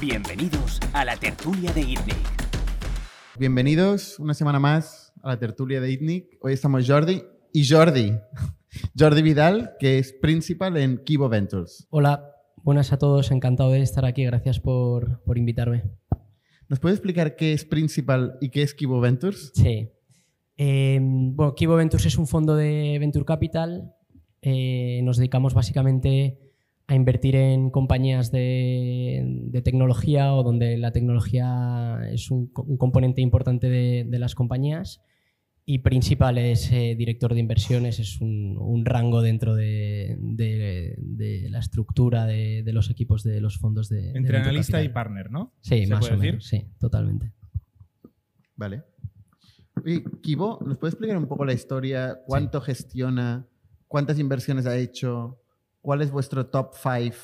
Bienvenidos a la tertulia de ITNIC. Bienvenidos una semana más a la tertulia de ITNIC. Hoy estamos Jordi y Jordi. Jordi Vidal, que es principal en Kibo Ventures. Hola, buenas a todos. Encantado de estar aquí. Gracias por, por invitarme. ¿Nos puede explicar qué es principal y qué es Kibo Ventures? Sí. Eh, bueno, Kibo Ventures es un fondo de Venture Capital. Eh, nos dedicamos básicamente a invertir en compañías de, de tecnología o donde la tecnología es un, un componente importante de, de, las compañías. Y principal es eh, director de inversiones, es un, un rango dentro de, de, la estructura de, los equipos de los fondos de. Entre analista y partner, ¿no? Sí, más o menos, sí, totalmente. Vale. Y Kibo, ¿nos puede explicar un poco la historia? ¿Cuánto sí. gestiona? ¿Cuántas inversiones ha hecho? ¿Cuál es vuestro top 5?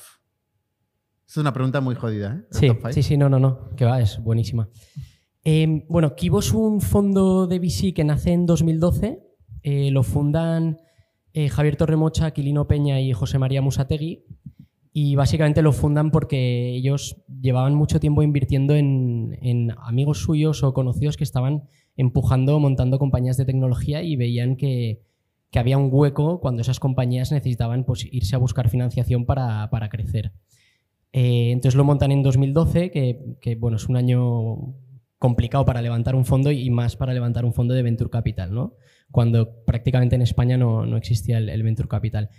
Es una pregunta muy jodida, ¿eh? Sí, sí, sí, no, no, no, que va, es buenísima. Eh, bueno, Kibo es un fondo de VC que nace en 2012. Eh, lo fundan eh, Javier Torremocha, Aquilino Peña y José María Musategui. Y básicamente lo fundan porque ellos llevaban mucho tiempo invirtiendo en, en amigos suyos o conocidos que estaban empujando, montando compañías de tecnología y veían que, que había un hueco cuando esas compañías necesitaban pues, irse a buscar financiación para, para crecer. Eh, entonces lo montan en 2012, que, que, bueno, es un año complicado para levantar un fondo y más para levantar un fondo de Venture Capital, ¿no? cuando prácticamente en España no, no existía el, Venture Capital.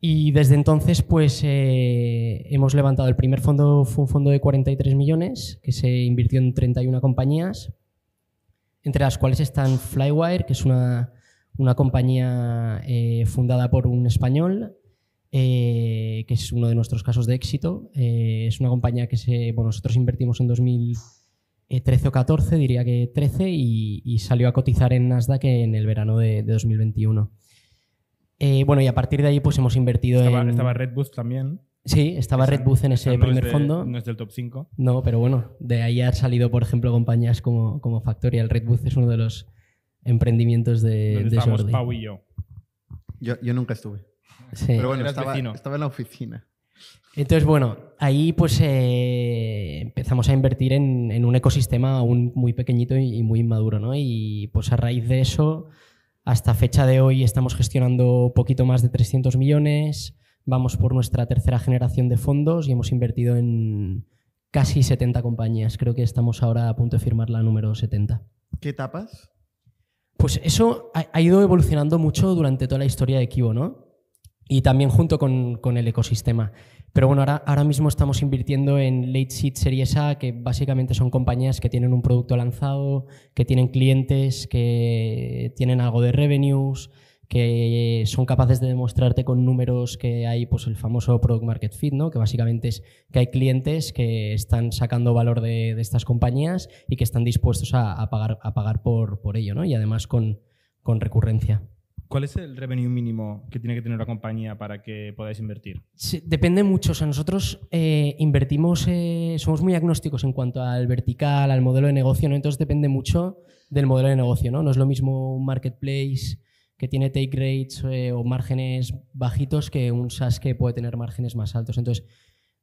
Y desde entonces pues eh, hemos levantado el primer fondo, fue un fondo de 43 millones que se invirtió en 31 compañías, entre las cuales están Flywire, que es una, una compañía eh, fundada por un español, eh, que es uno de nuestros casos de éxito. Eh, es una compañía que se, bueno, nosotros invertimos en 2013 o 14, diría que 13, y, y salió a cotizar en Nasdaq en el verano de, de 2021. bueno, y a partir de ahí pues hemos invertido estaba, en... Estaba Redboost también. Sí, estaba Esa, Red Booth en ese primer de, fondo. No es del top 5. No, pero bueno, de ahí han salido, por ejemplo, compañías como, como Factorial. Red Booth es uno de los emprendimientos de, de Jordi. Pau y yo. yo. Yo nunca estuve. Sí. Pero bueno, estaba, estaba, en la oficina. Entonces, bueno, ahí pues eh, empezamos a invertir en, en, un ecosistema aún muy pequeñito y, y, muy inmaduro, ¿no? Y pues a raíz de eso, hasta fecha de hoy estamos gestionando poquito más de 300 millones, vamos por nuestra tercera generación de fondos y hemos invertido en casi 70 compañías. Creo que estamos ahora a punto de firmar la número 70. ¿Qué etapas? Pues eso ha, ido evolucionando mucho durante toda la historia de Kibo, ¿no? Y también junto con, con el ecosistema. Pero bueno, ahora, ahora, mismo estamos invirtiendo en late seed series A, que básicamente son compañías que tienen un producto lanzado, que tienen clientes, que tienen algo de revenues, que son capaces de demostrarte con números que hay pues, el famoso product market fit, ¿no? que básicamente es que hay clientes que están sacando valor de, de estas compañías y que están dispuestos a, a pagar, a pagar por, por ello, ¿no? y además con, con recurrencia. ¿Cuál es el revenue mínimo que tiene que tener una compañía para que podáis invertir? Sí, depende mucho. O sea, nosotros eh, invertimos, eh, somos muy agnósticos en cuanto al vertical, al modelo de negocio, ¿no? entonces depende mucho del modelo de negocio. No, no es lo mismo un marketplace que tiene take rates eh, o márgenes bajitos que un SaaS que puede tener márgenes más altos. Entonces,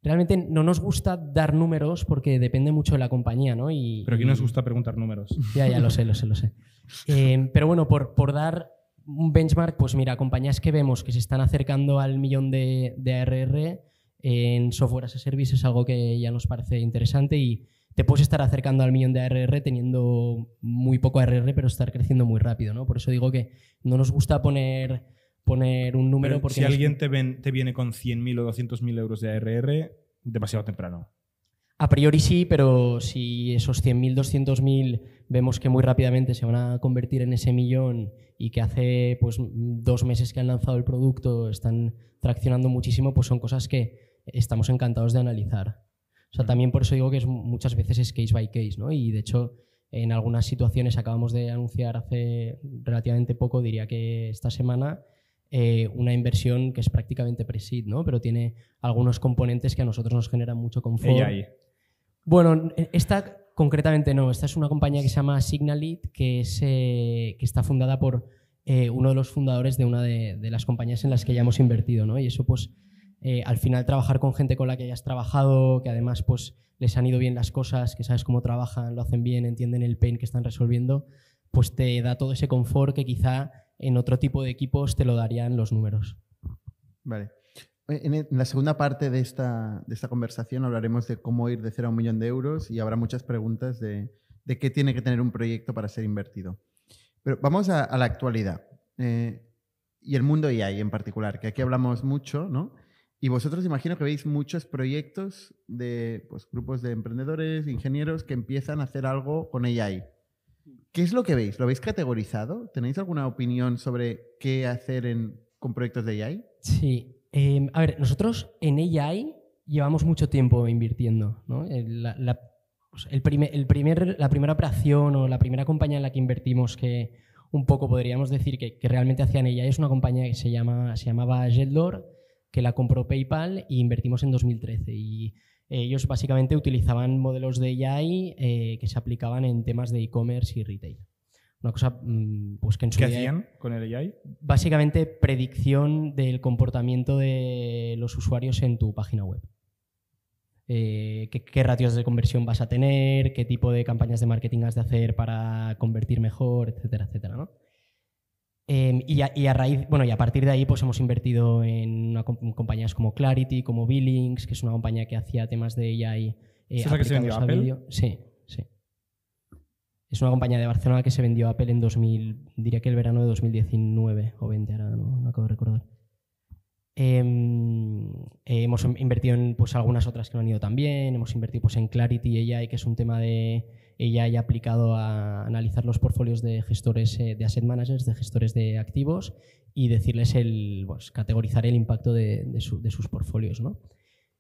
realmente no nos gusta dar números porque depende mucho de la compañía, ¿no? Y, pero aquí nos gusta preguntar números. Ya, ya lo sé, lo sé, lo sé. Eh, pero bueno, por, por, dar un benchmark, pues mira, compañías que vemos que se están acercando al millón de, de ARR en software as a service es algo que ya nos parece interesante y te puedes estar acercando al millón de ARR teniendo muy poco ARR, pero estar creciendo muy rápido, ¿no? Por eso digo que no nos gusta poner, poner un número pero porque... Si nos... alguien te, ven, te, viene con 100.000 o 200.000 euros de ARR, demasiado temprano. A priori sí, pero si esos 100.000, 200.000 vemos que muy rápidamente se van a convertir en ese millón y que hace pues, dos meses que han lanzado el producto están traccionando muchísimo, pues son cosas que estamos encantados de analizar. O sea, también por eso digo que es, muchas veces es case by case, ¿no? Y de hecho, en algunas situaciones acabamos de anunciar hace relativamente poco, diría que esta semana, eh, una inversión que es prácticamente pre-seed, ¿no? Pero tiene algunos componentes que a nosotros nos generan mucho confort. AI. Bueno, esta concretamente no. Esta es una compañía que se llama Signalit, que, es, eh, que está fundada por eh, uno de los fundadores de una de, de, las compañías en las que ya hemos invertido, ¿no? Y eso, pues, eh, al final trabajar con gente con la que hayas trabajado, que además pues les han ido bien las cosas, que sabes cómo trabajan, lo hacen bien, entienden el pain que están resolviendo, pues te da todo ese confort que quizá en otro tipo de equipos te lo darían los números. Vale. En en la segunda parte de esta, de esta conversación hablaremos de cómo ir de cero a un millón de euros y habrá muchas preguntas de, de qué tiene que tener un proyecto para ser invertido. Pero vamos a, a la actualidad eh, y el mundo AI en particular, que aquí hablamos mucho, ¿no? Y vosotros imagino que veis muchos proyectos de pues, grupos de emprendedores, ingenieros que empiezan a hacer algo con AI. ¿Qué es lo que veis? ¿Lo habéis categorizado? ¿Tenéis alguna opinión sobre qué hacer en, con proyectos de AI? Sí. Eh, a ver, nosotros en AI llevamos mucho tiempo invirtiendo. la, el primer, la primera operación o la primera compañía en la que invertimos que un poco podríamos decir que, que realmente hacían AI es una compañía que se, llama, se llamaba Jetlor, que la compró PayPal e invertimos en 2013. Y ellos básicamente utilizaban modelos de AI eh, que se aplicaban en temas de e-commerce y retail. Una cosa mm, pues que en su ¿Qué día- hacían con el AI? básicamente predicción del comportamiento de los usuarios en tu página web. Eh, qué, qué ratios de conversión vas a tener, qué tipo de campañas de marketing has de hacer para convertir mejor, etcétera, etcétera. ¿no? Eh, y, a, y a raíz, bueno, y a partir de ahí pues hemos invertido en una compañías como Clarity, como Billings, que es una compañía que hacía temas de AI. eh, ¿Esa es la que se vendió a Apple? Sí, sí. Es una compañía de Barcelona que se vendió a Apple en 2000, diría que el verano de 2019 o 20, ahora no, no acabo de recordar. Em, eh, hemos invertido en pues, algunas otras que no han ido también. Hemos invertido pues, en Clarity AI, que es un tema de AI aplicado a analizar los portfolios de gestores eh, de asset managers, de gestores de activos y decirles el, pues, categorizar el impacto de, de su- de sus portfolios. ¿no?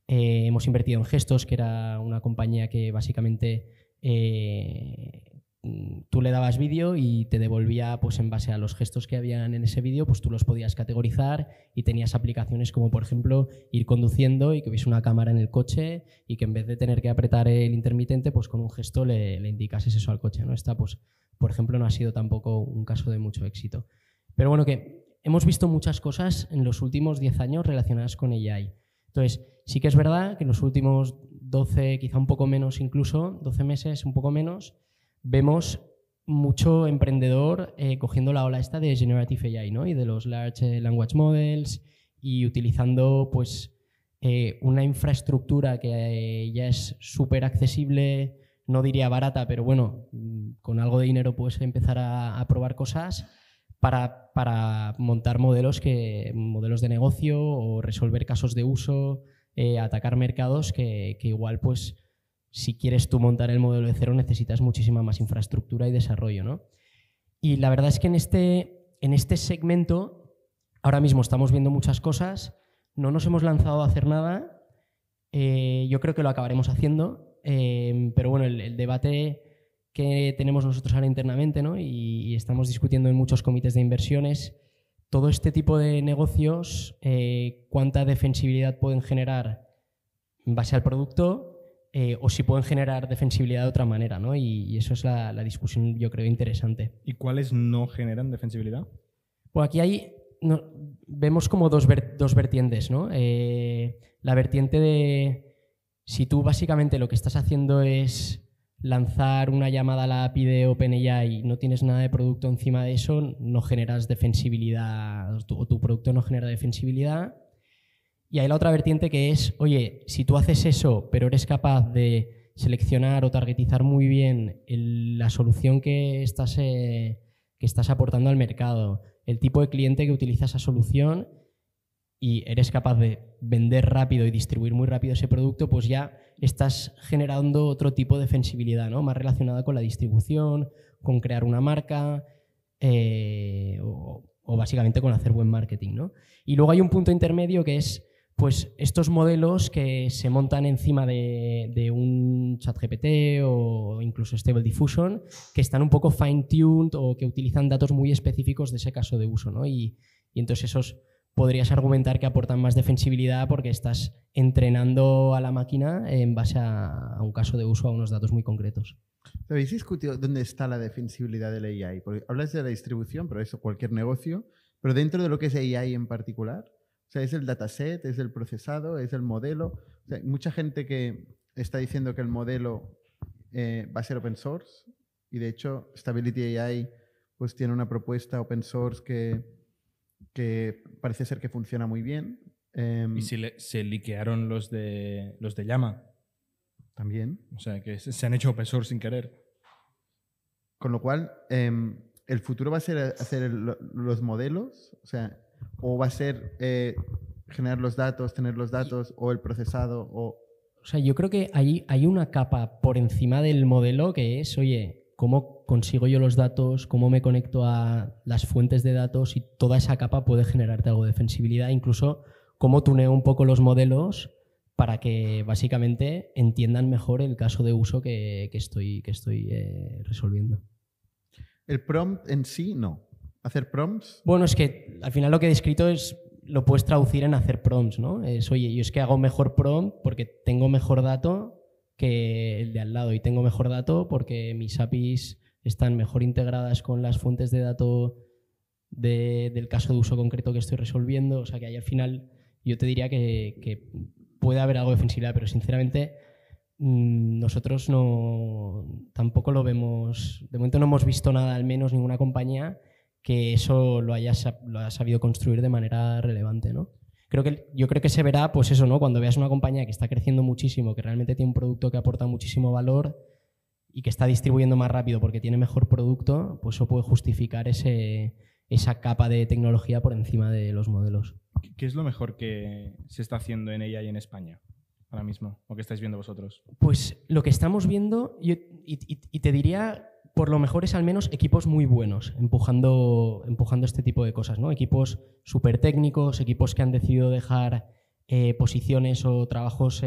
Eh, hemos invertido en Gestos, que era una compañía que básicamente eh, tú le dabas vídeo y te devolvía, pues en base a los gestos que habían en ese vídeo, pues tú los podías categorizar y tenías aplicaciones como, por ejemplo, ir conduciendo y que hubiese una cámara en el coche y que en vez de tener que apretar el intermitente, pues con un gesto le, le indicases eso al coche. ¿no? Esta, pues, por ejemplo, no ha sido tampoco un caso de mucho éxito. Pero bueno, que hemos visto muchas cosas en los últimos 10 años relacionadas con AI. Entonces, sí que es verdad que en los últimos 12, quizá un poco menos incluso, 12 meses, un poco menos, vemos mucho emprendedor eh, cogiendo la ola esta de Generative AI ¿no? y de los Large Language Models y utilizando pues, eh, una infraestructura que eh, ya es súper accesible, no diría barata, pero bueno, mm, con algo de dinero puedes empezar a, probar cosas para, para montar modelos, que, modelos de negocio o resolver casos de uso, atacar mercados que, que igual pues si quieres tú montar el modelo de cero necesitas muchísima más infraestructura y desarrollo, ¿no? Y la verdad es que en este, en este segmento ahora mismo estamos viendo muchas cosas, no nos hemos lanzado a hacer nada, eh, yo creo que lo acabaremos haciendo, eh, pero bueno, el, debate que tenemos nosotros ahora internamente ¿no? y, y estamos discutiendo en muchos comités de inversiones, todo este tipo de negocios, eh, cuánta defensibilidad pueden generar en base al producto eh, o si pueden generar defensibilidad de otra manera, ¿no? Y, y eso es la, la discusión, yo creo, interesante. ¿Y cuáles no generan defensibilidad? Pues aquí hay, no, vemos como dos, ver- dos vertientes, ¿no? Eh, la vertiente de si tú básicamente lo que estás haciendo es lanzar una llamada a la API de OpenAI y no tienes nada de producto encima de eso, no generas defensibilidad, o tu, o tu producto no genera defensibilidad. Y hay la otra vertiente que es, oye, si tú haces eso, pero eres capaz de seleccionar o targetizar muy bien la solución que estás, eh, que estás aportando al mercado, el tipo de cliente que utiliza esa solución y eres capaz de vender rápido y distribuir muy rápido ese producto, pues ya estás generando otro tipo de defensibilidad, ¿no? Más relacionada con la distribución, con crear una marca eh, o, o básicamente con hacer buen marketing, ¿no? Y luego hay un punto intermedio que es pues estos modelos que se montan encima de, un chat GPT o incluso Stable Diffusion, que están un poco fine-tuned o que utilizan datos muy específicos de ese caso de uso. ¿no? Y, y entonces esos podrías argumentar que aportan más defensibilidad porque estás entrenando a la máquina en base a, a un caso de uso, a unos datos muy concretos. ¿Habéis discutido dónde está la defensibilidad del AI? Porque hablas de la distribución, pero eso cualquier negocio. Pero dentro de lo que es AI en particular, O sea, es el dataset, es el procesado, es el modelo. O sea, hay mucha gente que está diciendo que el modelo eh, va a ser open source y de hecho Stability AI pues tiene una propuesta open source que, que parece ser que funciona muy bien. Em, Y se, le- se liquearon los de, los de Llama. También. O sea, que se, se han hecho open source sin querer. Con lo cual, em, el futuro va a ser hacer el- los modelos, o sea, o va a ser eh, generar los datos, tener los datos, o el procesado, o... O sea, yo creo que hay, hay una capa por encima del modelo que es, oye, ¿cómo consigo yo los datos? ¿Cómo me conecto a las fuentes de datos? Y toda esa capa puede generarte algo de defensibilidad. Incluso cómo tuneo un poco los modelos para que básicamente entiendan mejor el caso de uso que, que estoy, que estoy eh, resolviendo. El prompt en sí, no. Hacer prompts, Bueno, es que al final lo que he descrito es lo puedes traducir en hacer prompts, ¿no? Es, oye, yo es que hago mejor prompt porque tengo mejor dato que el de al lado y tengo mejor dato porque mis APIs están mejor integradas con las fuentes de datos de- del caso de uso concreto que estoy resolviendo. O sea, que ahí al final yo te diría que, que puede haber algo de defensibilidad, pero sinceramente mm, nosotros no tampoco lo vemos, de momento no hemos visto nada, al menos ninguna compañía que eso lo haya, lo haya sabido construir de manera relevante, ¿no? Creo que, yo creo que se verá, pues eso, ¿no? Cuando veas una compañía que está creciendo muchísimo, que realmente tiene un producto que aporta muchísimo valor y que está distribuyendo más rápido porque tiene mejor producto, pues eso puede justificar ese, esa capa de tecnología por encima de los modelos. ¿Qué- ¿Qué es lo mejor que se está haciendo en ella y en España ahora mismo? ¿O que estáis viendo vosotros? Pues lo que estamos viendo, yo- y, y- y te diría, por lo mejor es al menos equipos muy buenos empujando, empujando este tipo de cosas, ¿no? Equipos súper técnicos, equipos que han decidido dejar eh, posiciones o trabajos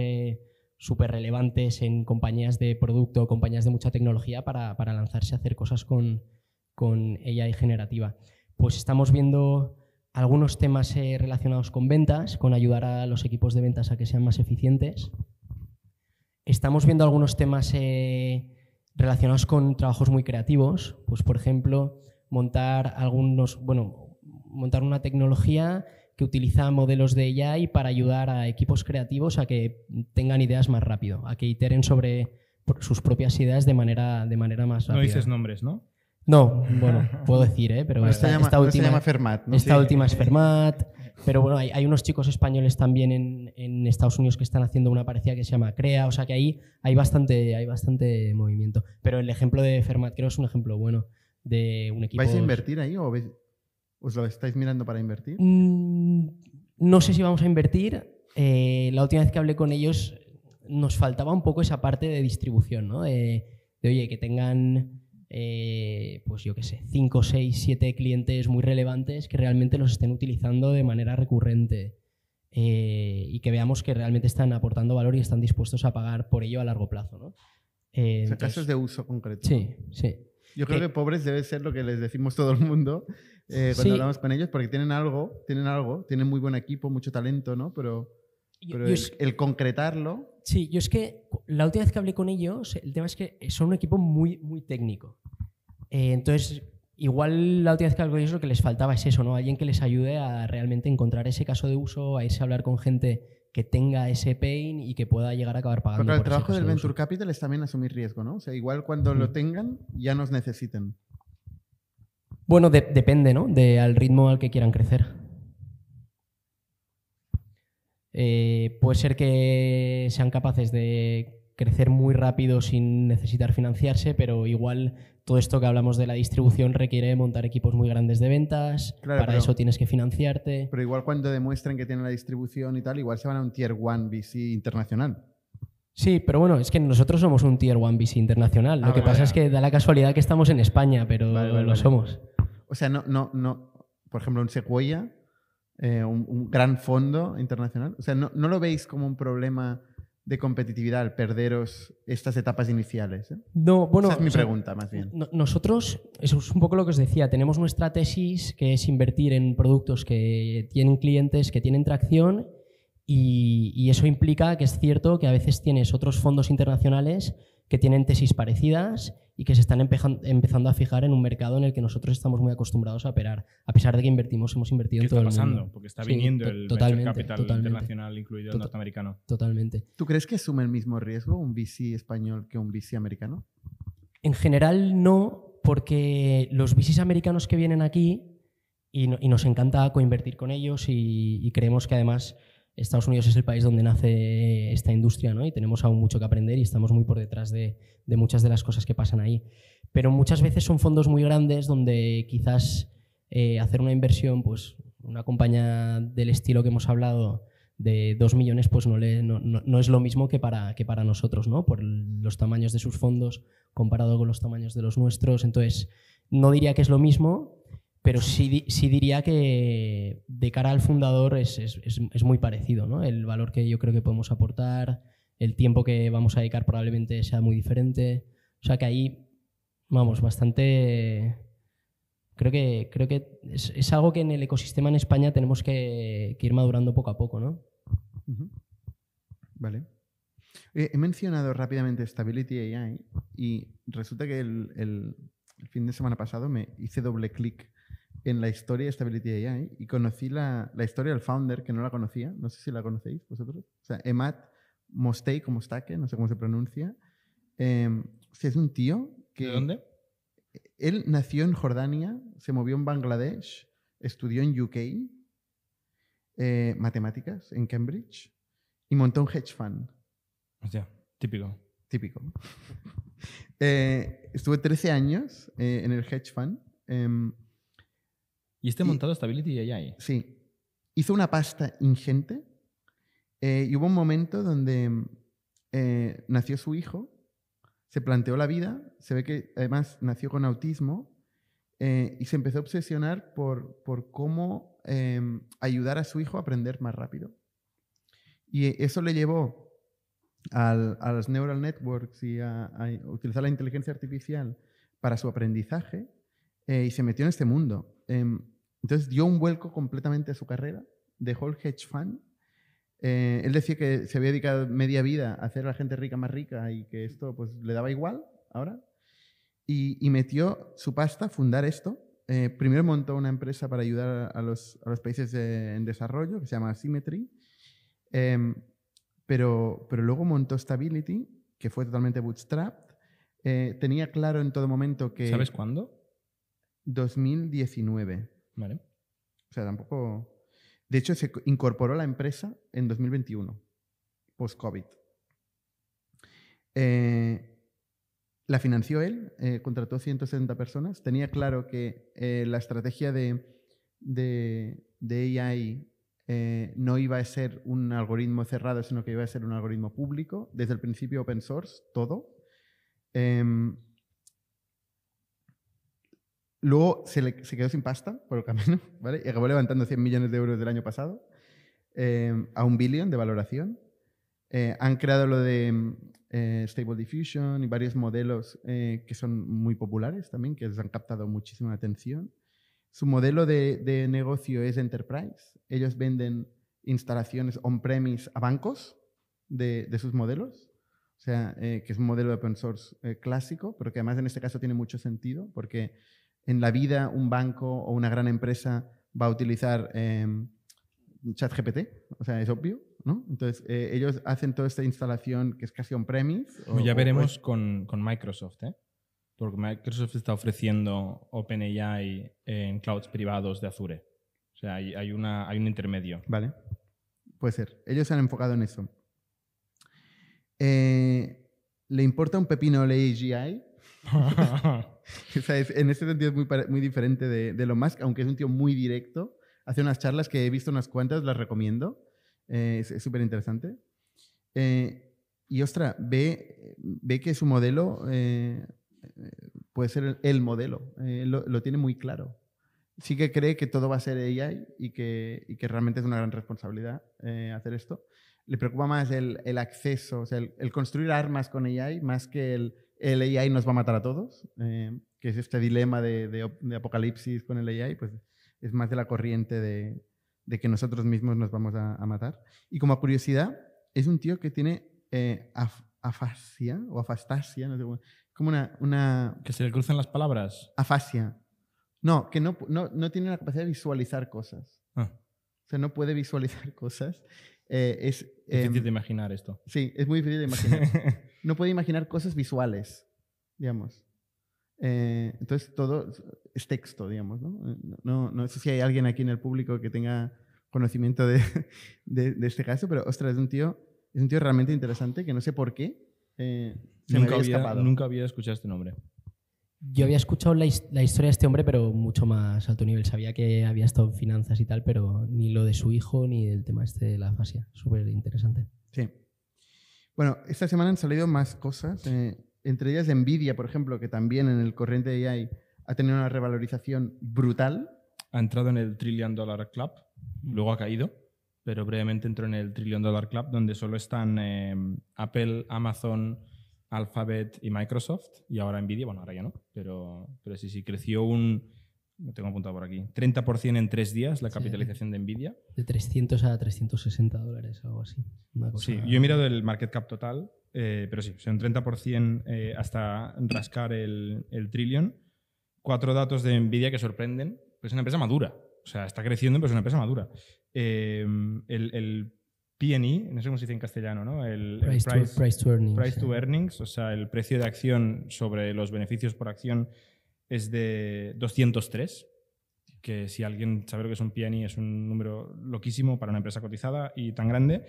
súper relevantes en compañías de producto, compañías de mucha tecnología para, para lanzarse a hacer cosas con, con AI generativa. Pues estamos viendo algunos temas eh, relacionados con ventas, con ayudar a los equipos de ventas a que sean más eficientes. Estamos viendo algunos temas eh, relacionados con trabajos muy creativos, pues por ejemplo, montar algunos, bueno, montar una tecnología que utiliza modelos de AI para ayudar a equipos creativos a que tengan ideas más rápido, a que iteren sobre sus propias ideas de manera, de manera más No rápida. dices nombres, ¿no? No, bueno, puedo decir, ¿eh? pero esta, llama, esta última, llama Fermat, ¿no? esta Sí. última es Fermat, pero bueno, hay, hay unos chicos españoles también en, en Estados Unidos que están haciendo una parecida que se llama Crea, o sea que ahí hay bastante, hay bastante movimiento. Pero el ejemplo de Fermat creo es un ejemplo bueno de un equipo. ¿Vais a invertir ahí o os lo estáis mirando para invertir? Mm, no sé si vamos a invertir. Eh, la última vez que hablé con ellos nos faltaba un poco esa parte de distribución, ¿no? De, de, oye, que tengan, eh, pues yo qué sé, 5, 6, 7 clientes muy relevantes que realmente los estén utilizando de manera recurrente eh, y que veamos que realmente están aportando valor y están dispuestos a pagar por ello a largo plazo, ¿no? Eh, O sea, entonces- casos de uso concreto. sí, sí. Yo creo que- que pobres debe ser lo que les decimos todo el mundo eh, cuando Sí. hablamos con ellos, porque tienen algo, tienen algo, tienen muy buen equipo, mucho talento, ¿no? Pero, Yo- pero yo el, es- el concretarlo, Sí, yo es que la última vez que hablé con ellos, el tema es que son un equipo muy, muy técnico. Eh, entonces, igual la última vez que hablé con ellos lo que les faltaba es eso, ¿no? Alguien que les ayude a realmente encontrar ese caso de uso, a irse a hablar con gente que tenga ese pain y que pueda llegar a acabar pagando. Porque el por trabajo del de Venture uso. Capital es también asumir riesgo, ¿no? O sea, igual cuando lo tengan, ya nos necesiten. Bueno, de- depende, ¿no? De, al ritmo al que quieran crecer. Eh, puede ser que sean capaces de crecer muy rápido sin necesitar financiarse, pero igual todo esto que hablamos de la distribución requiere montar equipos muy grandes de ventas, Claro, para eso tienes que financiarte. Pero igual cuando demuestren que tienen la distribución y tal, igual se van a un Tier 1 VC internacional. Sí, pero bueno, es que nosotros somos un Tier 1 VC internacional. Lo Ah, que vale. pasa es que da la casualidad que estamos en España, pero Vale, lo somos. O sea, no, no, no. Por ejemplo, un Sequoia, eh, un, un gran fondo internacional. O sea, no, no lo veis como un problema de competitividad al perderos estas etapas iniciales. ¿eh? No, bueno, Esa es mi o sea, pregunta, más bien. No- Nosotros, eso es un poco lo que os decía, tenemos nuestra tesis que es invertir en productos que tienen clientes, que tienen tracción y, y eso implica que es cierto que a veces tienes otros fondos internacionales que tienen tesis parecidas y que se están empezando a fijar en un mercado en el que nosotros estamos muy acostumbrados a operar, a pesar de que invertimos, hemos invertido ¿Qué en todo está el pasando? mundo. Porque está viniendo el venture capital totalmente. internacional, incluido el norteamericano. Totalmente. ¿Tú crees que asume el mismo riesgo un VC español que un VC americano? En general no, porque los VCs americanos que vienen aquí, y, no- y nos encanta coinvertir con ellos y, y creemos que además Estados Unidos es el país donde nace esta industria ¿no? y tenemos aún mucho que aprender y estamos muy por detrás de, muchas de las cosas que pasan ahí. Pero muchas veces son fondos muy grandes donde quizás eh, hacer una inversión, pues una compañía del estilo que hemos hablado de 2 millones, pues no es lo mismo que para, que para nosotros, ¿no? por los tamaños de sus fondos comparado con los tamaños de los nuestros. Entonces, no diría que es lo mismo, pero sí, sí diría que de cara al fundador es, es- es- muy parecido. ¿no? El valor que yo creo que podemos aportar, el tiempo que vamos a dedicar probablemente sea muy diferente. O sea que ahí, vamos, bastante... Creo que, creo que es, es algo que en el ecosistema en España tenemos que, ir madurando poco a poco, ¿no? Vale. Eh, he mencionado rápidamente Stability AI y resulta que el- el fin de semana pasado me hice doble clic en la historia de Stability AI y conocí la, la historia del founder que no la conocía. No sé si la conocéis vosotros. O sea, Emat Mostei, como Stake, no sé cómo se pronuncia. Eh, o sea, es un tío que... ¿De dónde? Él nació en Jordania, se movió en Bangladesh, estudió en UK, eh, matemáticas en Cambridge y montó un hedge fund. Hostia, típico. Típico. Eh, estuve 13 años eh, en el hedge fund. ¿Y este Y- montado Stability AI? sí. Hizo una pasta ingente eh, y hubo un momento donde eh, nació su hijo, se planteó la vida, se ve que además nació con autismo eh, y se empezó a obsesionar por, por cómo em, ayudar a su hijo a aprender más rápido. Y eso le llevó al- a las neural networks y a, a utilizar la inteligencia artificial para su aprendizaje eh, y se metió en este mundo. Em, entonces dio un vuelco completamente a su carrera, dejó el hedge fund. Eh, él decía que se había dedicado media vida a hacer a la gente rica más rica y que esto pues, le daba igual ahora. Y, y metió su pasta a fundar esto. Eh, primero montó una empresa para ayudar a los, a los países eh, en desarrollo que se llama Symmetry. Em, pero, pero luego montó Stability, que fue totalmente bootstrapped. Eh, tenía claro en todo momento que... ¿Sabes cuándo? 2019. Vale. O sea, tampoco... De hecho, se co- incorporó la empresa en 2021, post-COVID. Eh, la financió él, eh, contrató 170 personas. Tenía claro que eh, la estrategia de, de, de AI eh, no iba a ser un algoritmo cerrado, sino que iba a ser un algoritmo público. Desde el principio open source, todo. Luego se, le- se quedó sin pasta por el camino, ¿vale? Y acabó levantando 100 millones de euros del año pasado eh, a un billón de valoración. Eh, han creado lo de eh, Stable Diffusion y varios modelos eh, que son muy populares también, que les han captado muchísima atención. Su modelo de, de negocio es Enterprise. Ellos venden instalaciones on-premise a bancos de, de sus modelos. O sea, eh, que es un modelo de open source eh, clásico, pero que además en este caso tiene mucho sentido, porque en la vida un banco o una gran empresa va a utilizar eh, ChatGPT, o sea, es obvio, ¿no? Entonces, eh, ellos hacen toda esta instalación que es casi on-premise. ya o- veremos o- con, con Microsoft, ¿eh? Porque Microsoft está ofreciendo OpenAI en clouds privados de Azure. O sea, hay, hay una, hay un intermedio. Vale, puede ser. Ellos se han enfocado en eso. Eh, ¿Le importa un pepino la AGI? O sea, es- en ese sentido es muy, muy diferente de, de lo Musk, aunque es un tío muy directo. Hace unas charlas que he visto unas cuantas, las recomiendo. Eh, es súper interesante. y ostra, ve, ve que su modelo eh, eh, puede ser el, el modelo. Eh, lo, lo tiene muy claro. Sí que cree que todo va a ser AI y que, y que realmente es una gran responsabilidad eh, hacer esto. Le preocupa más el, el acceso, o sea, el, el construir armas con AI más que el, el AI nos va a matar a todos, eh, que es este dilema de, de op- de apocalipsis con el AI, pues es más de la corriente de, de que nosotros mismos nos vamos a, a matar. Y como curiosidad, es un tío que tiene eh, afasia o afastasia, no sé cómo- como una, una Que se le cruzan las palabras. afasia. No, que no, no, no tiene la capacidad de visualizar cosas. Ah, O sea, no puede visualizar cosas. Eh, es, em, difícil de imaginar esto. Sí, es muy difícil de imaginar. no puede imaginar cosas visuales, digamos. Eh, entonces todo es texto, digamos, ¿no? Eh, No, no sé si hay alguien aquí en el público que tenga conocimiento de, de- de este caso, pero ostras, es un tío, es un tío realmente interesante que no sé por qué eh, se me nunca, había había, escapado. nunca había escuchado este nombre. Yo había escuchado la, la historia de este hombre, pero mucho más alto nivel. Sabía que había estado en finanzas y tal, pero ni lo de su hijo ni del tema este de la afasia. Súper interesante. Sí. Bueno, esta semana han salido más cosas, eh, entre ellas Nvidia, por ejemplo, que también en el corriente de AI ha tenido una revalorización brutal. Ha entrado en el Trillion Dollar Club, luego ha caído, pero brevemente entró en el Trillion Dollar Club, donde solo están eh, Apple, Amazon, Alphabet y Microsoft, y ahora Nvidia, bueno, ahora ya no, pero, pero sí, sí, creció un, lo tengo apuntado por aquí, 30% en tres días la Sí. capitalización de Nvidia. De 300 a 360 dólares, algo así. Una cosa- Sí, yo he mirado el market cap total, eh, pero sí, son 30% eh, hasta rascar el, el trillion. Cuatro datos de Nvidia que sorprenden. Pues es una empresa madura. O sea, está creciendo, pero es una empresa madura. Eh, el, el PE, no sé cómo se dice en castellano, ¿no? El, el Price, to, price to earnings. price to earnings, o sea, el precio de acción sobre los beneficios por acción es de 203, que si alguien sabe lo que es un PNI es un número loquísimo para una empresa cotizada y tan grande,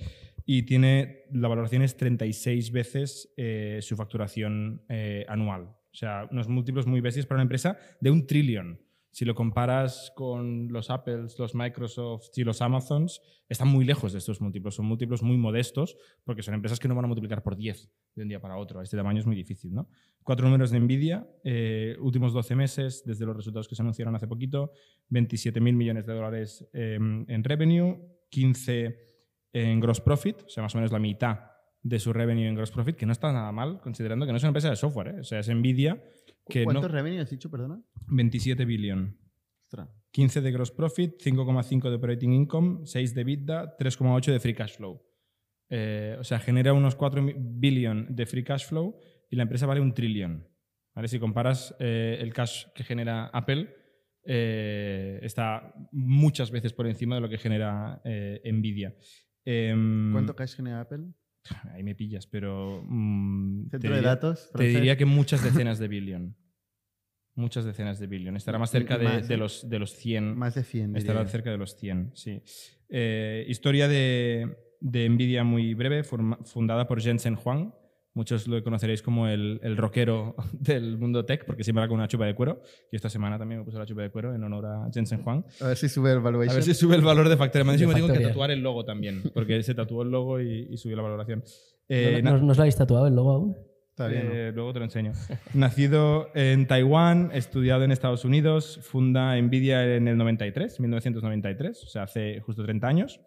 y tiene, la valoración es 36 veces eh, su facturación eh, anual. O sea, unos múltiplos muy bestias para una empresa de un trillón. Si lo comparas con los Apples, los Microsoft y los Amazons, están muy lejos de estos múltiplos. Son múltiplos muy modestos porque son empresas que no van a multiplicar por 10 de un día para otro. Este tamaño es muy difícil. ¿no? Cuatro números de Nvidia, eh, últimos 12 meses, desde los resultados que se anunciaron hace poquito, 27 mil millones de dólares eh, en revenue, 15 en gross profit, o sea, más o menos la mitad de su revenue en gross profit, que no está nada mal, considerando que no es una empresa de software. ¿eh? O sea, es Nvidia que ¿Cuánto no... revenue has dicho, perdona? 27 billion. Ostras. 15 de gross profit, 5,5 de operating income, 6 de EBITDA, 3,8 de free cash flow. Eh, o sea, genera unos 4 mi- billion de free cash flow y la empresa vale un trillón. ¿Vale? Si comparas eh, el cash que genera Apple, eh, está muchas veces por encima de lo que genera Nvidia. Em, ¿Cuánto cash genera Apple? Ahí me pillas, pero... mm, Centro de datos. te diría que muchas decenas de billion. Muchas decenas de billion. Estará más cerca de, más, de los, de los 100. Más de 100. Estará diría. cerca de los 100, sí. Eh, historia de, de Nvidia muy breve, forma- fundada por Jensen Huang. Muchos lo conoceréis como el, el rockero del mundo tech, porque siempre va con una chupa de cuero. Y esta semana también me puse la chupa de cuero en honor a Jensen Huang. A ver si sube el valuation. A ver si sube el valor de. Me dicho De que tengo que tatuar el logo también, porque se tatuó el logo y, y subió la valoración. ¿No, Eh, no, no os lo habéis tatuado el logo aún? Todavía no. eh, luego te lo enseño. Nacido en Taiwán, estudiado en Estados Unidos, funda Nvidia en el 93, 1993, o sea, hace justo 30 años.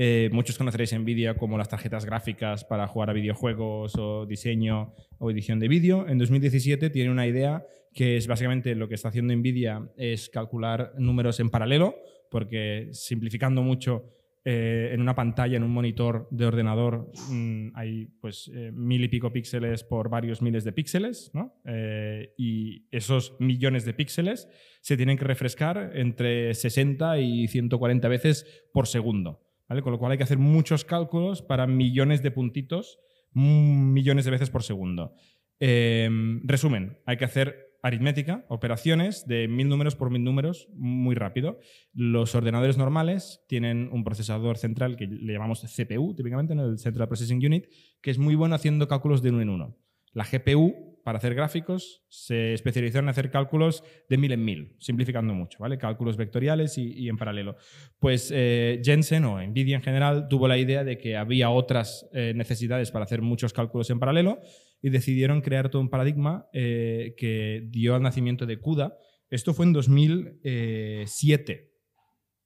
Eh, muchos conoceréis Nvidia como las tarjetas gráficas para jugar a videojuegos o diseño o edición de vídeo. En 2017 tiene una idea que es básicamente lo que está haciendo Nvidia es calcular números en paralelo, porque simplificando mucho, eh, en una pantalla, en un monitor de ordenador, mm, hay pues eh, mil y pico píxeles por varios miles de píxeles, ¿no? Eh, y esos millones de píxeles se tienen que refrescar entre 60 y 140 veces por segundo, ¿vale? Con lo cual hay que hacer muchos cálculos para millones de puntitos, mm, millones de veces por segundo. Resumen, hay que hacer aritmética, operaciones de mil números por mil números muy rápido. Los ordenadores normales tienen un procesador central que le llamamos CPU, típicamente, ¿no? el Central Processing Unit, que es muy bueno haciendo cálculos de uno en uno. La GPU, para hacer gráficos, se especializó en hacer cálculos de mil en mil, simplificando mucho, ¿vale? Cálculos vectoriales y, y en paralelo. Pues eh, Jensen o Nvidia en general tuvo la idea de que había otras eh, necesidades para hacer muchos cálculos en paralelo y decidieron crear todo un paradigma eh, que dio al nacimiento de CUDA. Esto fue en 2007,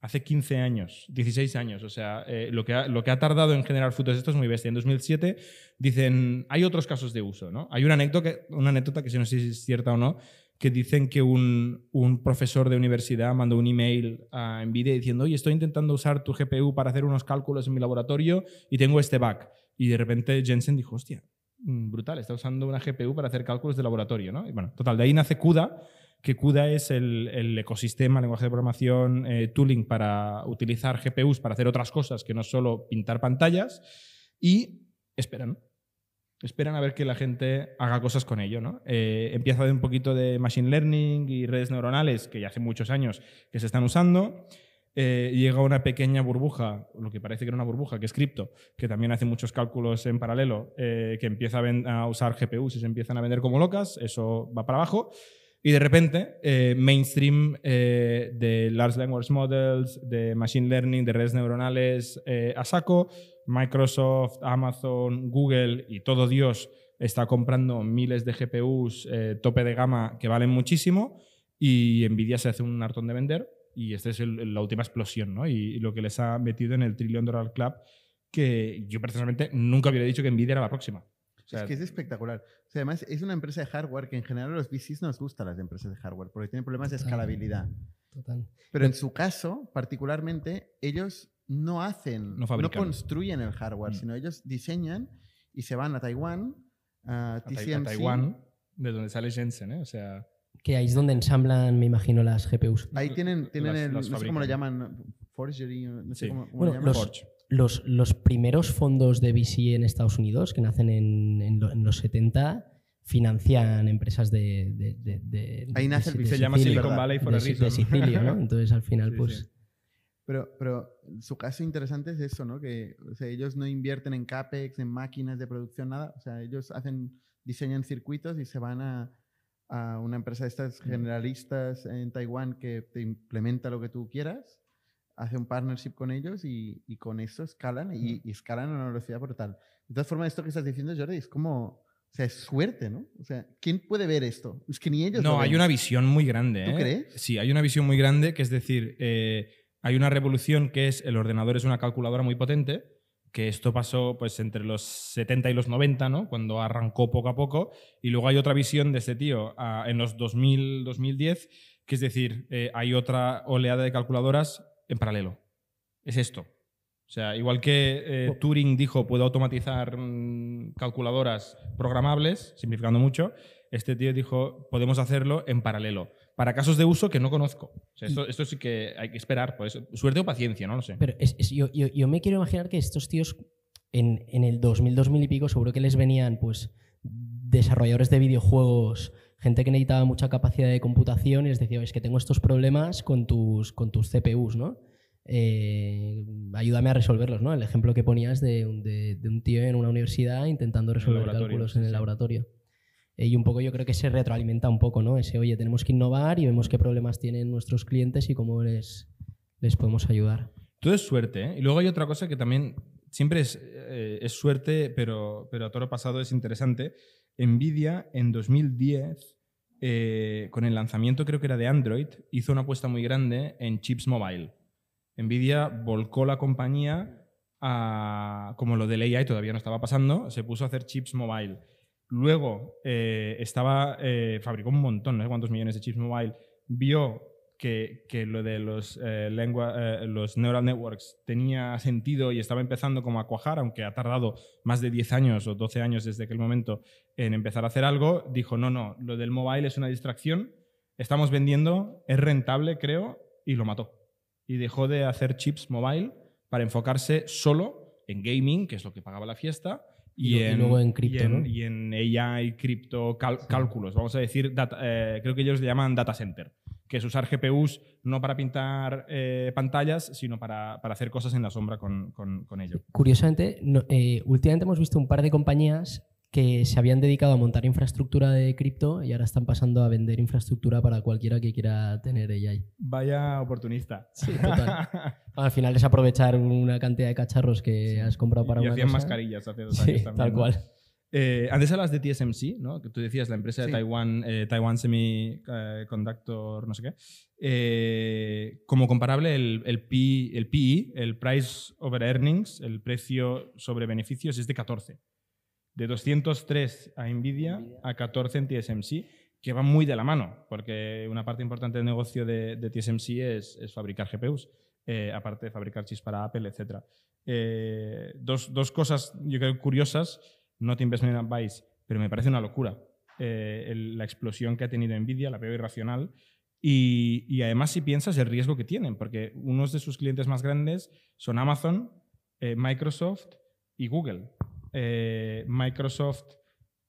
hace 15 años, 16 años. O sea, eh, lo, que ha, lo que ha tardado en generar frutos esto es muy bestia. En 2007 dicen, hay otros casos de uso. ¿no? Hay una anécdota, una anécdota que si no sé si es cierta o no, que dicen que un, un profesor de universidad mandó un email a NVIDIA diciendo, oye, estoy intentando usar tu GPU para hacer unos cálculos en mi laboratorio y tengo este bug. Y de repente Jensen dijo, hostia, brutal. Está usando una GPU para hacer cálculos de laboratorio. ¿no? Y bueno, total, de ahí nace CUDA, que CUDA es el, el ecosistema, lenguaje de programación, eh, tooling para utilizar GPUs para hacer otras cosas que no solo pintar pantallas. Y esperan. Esperan a ver que la gente haga cosas con ello. ¿no? Eh, empieza de un poquito de machine learning y redes neuronales, que ya hace muchos años que se están usando. Eh, llega una pequeña burbuja, lo que parece que era una burbuja, que es cripto, que también hace muchos cálculos en paralelo, eh, que empieza a, usar GPUs y se empiezan a vender como locas, eso va para abajo. Y de repente, eh, mainstream de Large Language Models, de Machine Learning, de redes neuronales a saco, Microsoft, Amazon, Google y todo Dios está comprando miles de GPUs tope de gama que valen muchísimo y Nvidia se hace un hartón de vender y esta es el- la última explosión ¿no? y, y lo que les ha metido en el Trillion Dollar Club que yo personalmente nunca hubiera dicho que Nvidia era la próxima. O sea, es que es espectacular. O sea, además, es una empresa de hardware que en general a los VCs nos gustan las empresas de hardware porque tienen problemas de Total. escalabilidad. Total. Pero en su caso, particularmente, ellos no hacen, No no, construyen el hardware, Mm. sino ellos diseñan y se van a Taiwán, a a, Tai- a TSMC. Taiwán, de donde sale Shenzhen, ¿eh? o sea, Que ahí es donde ensamblan, me imagino, las GPUs. Ahí tienen, tienen Las- el, las no sé cómo lo llaman, forgery, no sé Sí. cómo, cómo Bueno, lo llaman. los- Forge. Los, los primeros fondos de VC en Estados Unidos, que nacen en, en lo- en los 70, financian empresas de... de- de- de- Ahí nace el de- de VC. Se llama Silicon Valley for de, a reason. de Sicilia, ¿no? Entonces, al final, Sí, pues... sí. Pero, pero su caso interesante es eso, ¿no? Que o sea, ellos no invierten en CAPEX, en máquinas de producción, nada. O sea, ellos hacen, diseñan circuitos y se van a, a una empresa de estas generalistas en Taiwán que te implementa lo que tú quieras, hace un partnership con ellos y, y con eso escalan y, y escalan a una velocidad brutal. De todas formas, esto que estás diciendo, Jordi, es como, o sea, es suerte, ¿no? O sea, ¿quién puede ver esto? Es que ni ellos lo No, hay una visión muy grande. ¿Tú ¿eh? crees? Sí, hay una visión muy grande, que es decir, eh, hay una revolución que es el ordenador es una calculadora muy potente, que esto pasó pues entre los 70 y los 90, ¿no? Cuando arrancó poco a poco, y luego hay otra visión de este tío ah, en los 2000, 2010, que es decir, eh, hay otra oleada de calculadoras en paralelo. Es esto. O sea, igual que eh, Turing dijo, puedo automatizar mm, calculadoras programables, simplificando mucho, este tío dijo, podemos hacerlo en paralelo, para casos de uso que no conozco. O sea, esto, esto sí que hay que esperar, por eso. Suerte o paciencia, no lo sé. Pero es- es- yo, yo- yo me quiero imaginar que estos tíos en, en el 2000, 2000 y pico seguro que les venían pues desarrolladores de videojuegos, gente que necesitaba mucha capacidad de computación y les decía, es que tengo estos problemas con tus, con tus CPUs, ¿no? Eh, ayúdame a resolverlos, ¿no? El ejemplo que ponías de, un- de- de un tío en una universidad intentando resolver cálculos en el laboratorio. Y un poco yo creo que se retroalimenta un poco, ¿no? Ese, oye, tenemos que innovar y vemos qué problemas tienen nuestros clientes y cómo les, les podemos ayudar. Todo es suerte, ¿eh? Y luego hay otra cosa que también siempre es, eh, es suerte, pero, pero a toro pasado es interesante. Nvidia en 2010, eh, con el lanzamiento creo que era de Android, hizo una apuesta muy grande en chips mobile. Nvidia volcó la compañía a, como lo del AI todavía no estaba pasando, se puso a hacer chips mobile. Luego eh, estaba, eh, fabricó un montón, no sé cuántos millones de chips mobile, vio que, lo de los, eh, eh, los neural networks tenía sentido y estaba empezando como a cuajar, aunque ha tardado más de 10 años o 12 años desde aquel momento en empezar a hacer algo, dijo, no, no, lo del mobile es una distracción, estamos vendiendo, es rentable, creo, y lo mató. Y dejó de hacer chips mobile para enfocarse solo en gaming, que es lo que pagaba la fiesta, Y en, luego en cripto, y en- ¿no? y en AI, cripto, cal- cálculos, vamos a decir, data- eh, creo que ellos le llaman data center, que es usar GPUs no para pintar eh, pantallas, sino para, para hacer cosas en la sombra con, con- con ello. Curiosamente, no- eh, últimamente hemos visto un par de compañías que se habían dedicado a montar infraestructura de cripto y ahora están pasando a vender infraestructura para cualquiera que quiera tener AI. Vaya oportunista. Sí, total. Al final es aprovechar una cantidad de cacharros que has comprado para y una hacían cosa. mascarillas hace dos Sí, años también. tal ¿no? cual. Eh, antes hablas de TSMC, ¿no? que tú decías, la empresa de Sí. Taiwán, eh, Taiwan Semiconductor, no sé qué. Eh, como comparable, el, el, P- el PE, el Price Over Earnings, el precio sobre beneficios, es de 14. De 203 a Nvidia, a 14 en TSMC, que va muy de la mano, porque una parte importante del negocio de, de TSMC es, es fabricar GPUs, eh, aparte de fabricar chips para Apple, etc. Eh, dos, dos cosas, yo creo, curiosas. not investment advice, pero me parece una locura eh, el- la explosión que ha tenido Nvidia, la veo irracional. Y, y además, si piensas el riesgo que tienen, porque unos de sus clientes más grandes son Amazon, eh, Microsoft y Google. Eh, Microsoft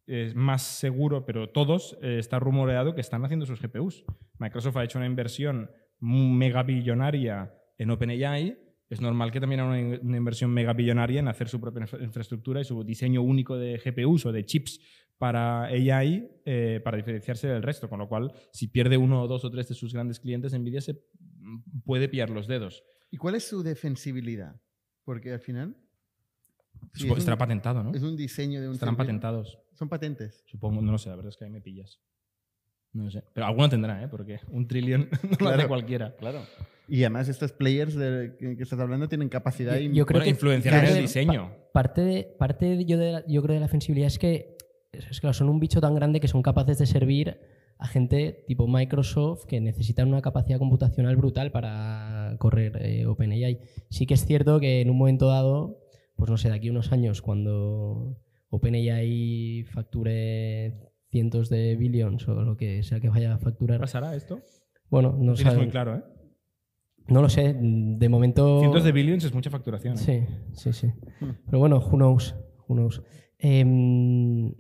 es más seguro, pero todos eh, está rumoreado que están haciendo sus GPUs. Microsoft ha hecho una inversión megabillonaria en OpenAI. Es normal que también haga una, una inversión megabillonaria en hacer su propia infra- infraestructura y su diseño único de GPUs o de chips para AI eh, para diferenciarse del resto. Con lo cual, si pierde uno o dos o tres de sus grandes clientes, Nvidia se mm, puede pillar los dedos. ¿Y cuál es su defensibilidad? Porque al final. Sí, es, estará un, patentado, ¿no? es un diseño de un. Estarán servidor. patentados. Son patentes. Supongo, no lo sé, la verdad es que ahí me pillas. No lo sé. Pero alguno tendrá, ¿eh? Porque un trillón no lo hace Claro. cualquiera. Claro. Y además, estos players de que, estás hablando tienen capacidad. Y- yo creo Bueno, que- influenciar en claro, el diseño. Parte de, parte de- yo, de la- yo creo de la defensibilidad es que es, es claro, son un bicho tan grande que son capaces de servir a gente tipo Microsoft que necesitan una capacidad computacional brutal para correr eh, OpenAI. Sí que es cierto que en un momento dado, pues no sé, de aquí a unos años, cuando OpenAI facture cientos de billions o lo que sea que vaya a facturar, ¿Pasará esto? bueno, no, sabe- muy claro, ¿eh? no lo sé, de momento... Cientos de billions es mucha facturación. ¿eh? Sí, sí, sí. Pero bueno, who knows, who knows. Em,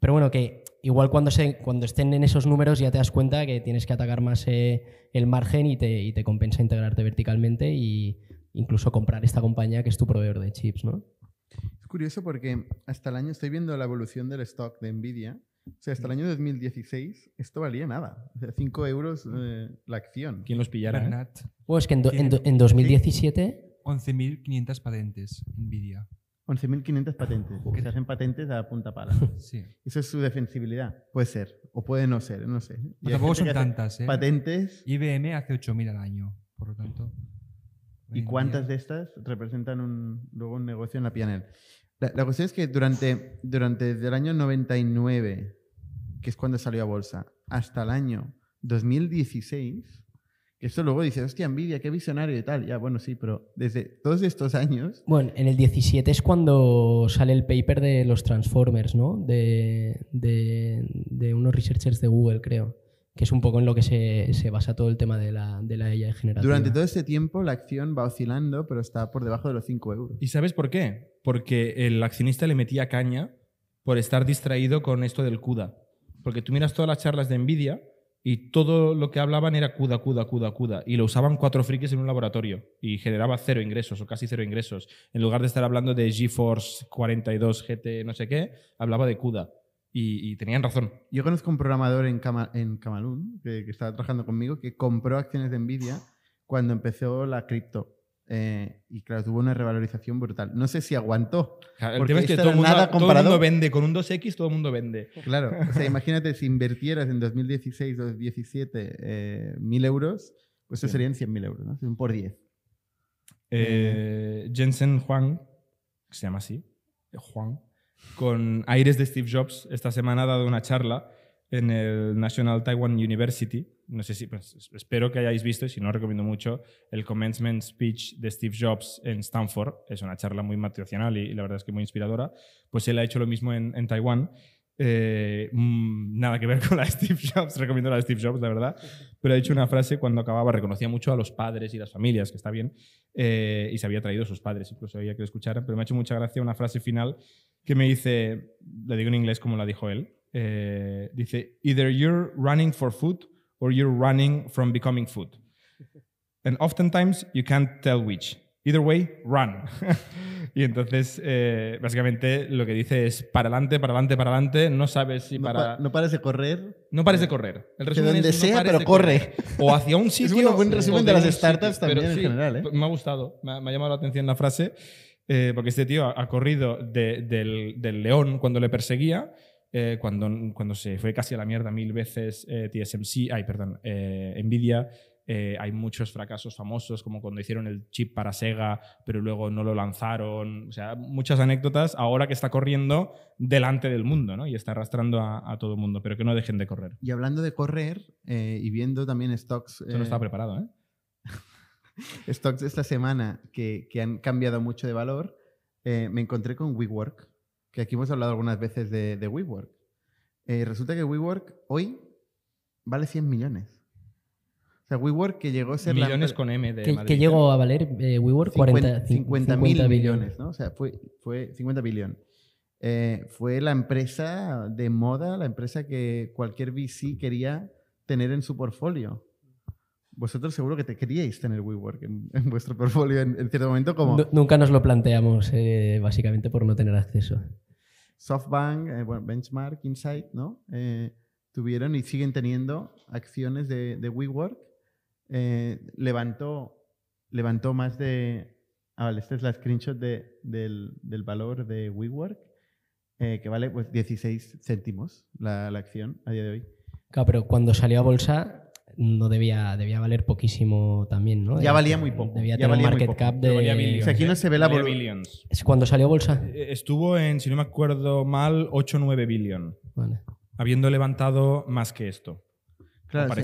pero bueno, que igual cuando, se, cuando estén en esos números ya te das cuenta que tienes que atacar más eh, el margen y te, y te compensa integrarte verticalmente y incluso comprar esta compañía que es tu proveedor de chips, ¿no? Es curioso porque hasta el año estoy viendo la evolución del stock de Nvidia. O sea, hasta el año 2016 esto valía nada. O sea, 5 euros eh, la acción. ¿Quién los pillará? eh? Bernat, es que en, do- en do- en 2017... 11.500 patentes, Nvidia. 11.500 patentes. Que se hacen patentes a punta pala. Sí. Eso es su defensibilidad. Puede ser. O puede no ser. No sé. Y hay tampoco son tantas, ¿eh? Patentes. IBM hace 8.000 al año, por lo tanto. ¿Y cuántas de estas representan un, luego un negocio en la PNL? La, la cuestión es que durante, durante el año 99, que es cuando salió a bolsa, hasta el año 2016, que esto luego dice, hostia, Nvidia, qué visionario y tal. Ya, bueno, sí, pero desde todos estos años, Bueno, en el 17 es cuando sale el paper de los Transformers, ¿no? De, de- de unos researchers de Google, creo. Que es un poco en lo que se, se basa todo el tema de la, de la generativa. durante todo este tiempo la acción va oscilando, pero está por debajo de los 5 euros. ¿Y sabes por qué? Porque el accionista le metía caña por estar distraído con esto del CUDA. Porque tú miras todas las charlas de Nvidia y todo lo que hablaban era CUDA, CUDA, CUDA, CUDA. Y lo usaban cuatro frikis en un laboratorio y generaba cero ingresos o casi cero ingresos. En lugar de estar hablando de GeForce 42 GT no sé qué, hablaba de CUDA. Y, y tenían razón. Yo conozco un programador en, Cama- en Camalún que, que estaba trabajando conmigo que compró acciones de Nvidia cuando empezó la cripto. Eh, y claro, tuvo una revalorización brutal. No sé si aguantó. El Porque tema es que todo el, mundo, nada todo el comparado- mundo vende. Con un 2X todo el mundo vende. Claro, o sea, imagínate si invirtieras en 2016 o 2017 eh, mil euros, pues eso Sí. serían 100.000 euros, ¿no? Un por 10. Eh, Jensen Huang, que se llama así, Juan, con aires de Steve Jobs, esta semana ha dado una charla en el National Taiwan University. No sé si, pues, es- espero que hayáis visto, y si no, recomiendo mucho el commencement speech de Steve Jobs en Stanford. Es una charla muy motivacional y, y la verdad es que muy inspiradora. Pues él ha hecho lo mismo en, en Taiwán. Eh, mm, nada que ver con la Steve Jobs, recomiendo la Steve Jobs, la verdad. Pero ha dicho una frase cuando acababa, reconocía mucho a los padres y las familias, que está bien, eh, y se había traído a sus padres, incluso había que lo escucharan, pero me ha hecho mucha gracia una frase final que me dice, le digo en inglés como la dijo él, eh, dice, either you're running for food or you're running from becoming food. And oftentimes you can't tell which. Either way, run. y entonces, eh, básicamente, lo que dice es para adelante, para adelante, para adelante. No sabes si No, para. pa- no pares de correr. No pares de correr. El resumen donde es, no sea, pares pero corre. correr. O hacia un sitio. Es un buen resumen de las startups sitio. también en general, ¿eh? Me ha gustado. Me ha, me ha llamado la atención la frase. eh, porque este tío ha, ha corrido de- del, del león cuando le perseguía. eh, cuando, cuando se fue casi a la mierda mil veces eh, TSMC, ay, perdón, eh, Nvidia, eh, hay muchos fracasos famosos, como cuando hicieron el chip para Sega, pero luego no lo lanzaron. O sea, muchas anécdotas ahora que está corriendo delante del mundo, ¿no? Y está arrastrando a, a todo el mundo, pero que no dejen de correr. Y hablando de correr eh, y viendo también stocks, Eso no eh, estaba preparado, ¿eh? stocks esta semana que, que han cambiado mucho de valor, eh, me encontré con WeWork, que aquí hemos hablado algunas veces de, de WeWork. Eh, resulta que WeWork hoy vale 100 millones. O sea, WeWork que llegó a ser la Millones empre- con M de Que, Madrid. que llegó a valer eh, WeWork 40, 50 mil 50 millones, ¿no? O sea, fue, fue 50 billones. Eh, fue la empresa de moda, la empresa que cualquier VC quería tener en su portfolio. Vosotros seguro que te queríais tener WeWork en, en vuestro portfolio en, en cierto momento, como Nu- Nunca nos lo planteamos, eh, básicamente por no tener acceso. SoftBank, eh, bueno, Benchmark, Insight, ¿no? Eh, tuvieron y siguen teniendo acciones de, de WeWork. Eh, levantó, levantó más de... Ah, vale, esta es la screenshot de- del, del valor de WeWork, eh, que vale pues 16 céntimos la, la acción a día de hoy. Claro, pero cuando salió a bolsa no debía, debía valer poquísimo también, ¿no? Ya valía muy poco, Debía ya tener valía market cap de... billions, O sea, aquí no se ve la billions. ¿Es cuando salió a bolsa? Eh, Estuvo en, si no me acuerdo mal, 8 o 9 billion. Vale. Habiendo levantado más que esto. Claro, o sí.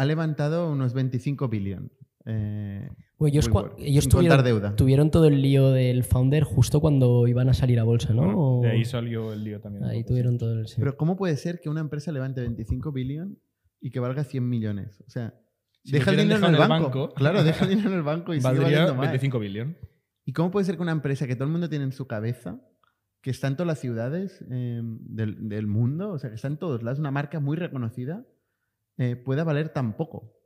Ha levantado unos 25 billones. Eh, ellos, ellos tuvieron, deuda. tuvieron todo el lío del founder justo cuando iban a salir a bolsa, ¿no? Bueno, de ahí salió el lío también. ahí tuvieron todo el... sí. Pero ¿cómo puede ser que una empresa levante 25 billones y que valga 100 millones? O sea, Si deja el dinero en el banco. Claro, deja el dinero en el banco y sigue Valdría valiendo más. 25 billion. ¿Y cómo puede ser que una empresa que todo el mundo tiene en su cabeza, que está en todas las ciudades eh, del, del mundo, o sea, que está en todos lados, una marca muy reconocida, eh, pueda valer tan poco?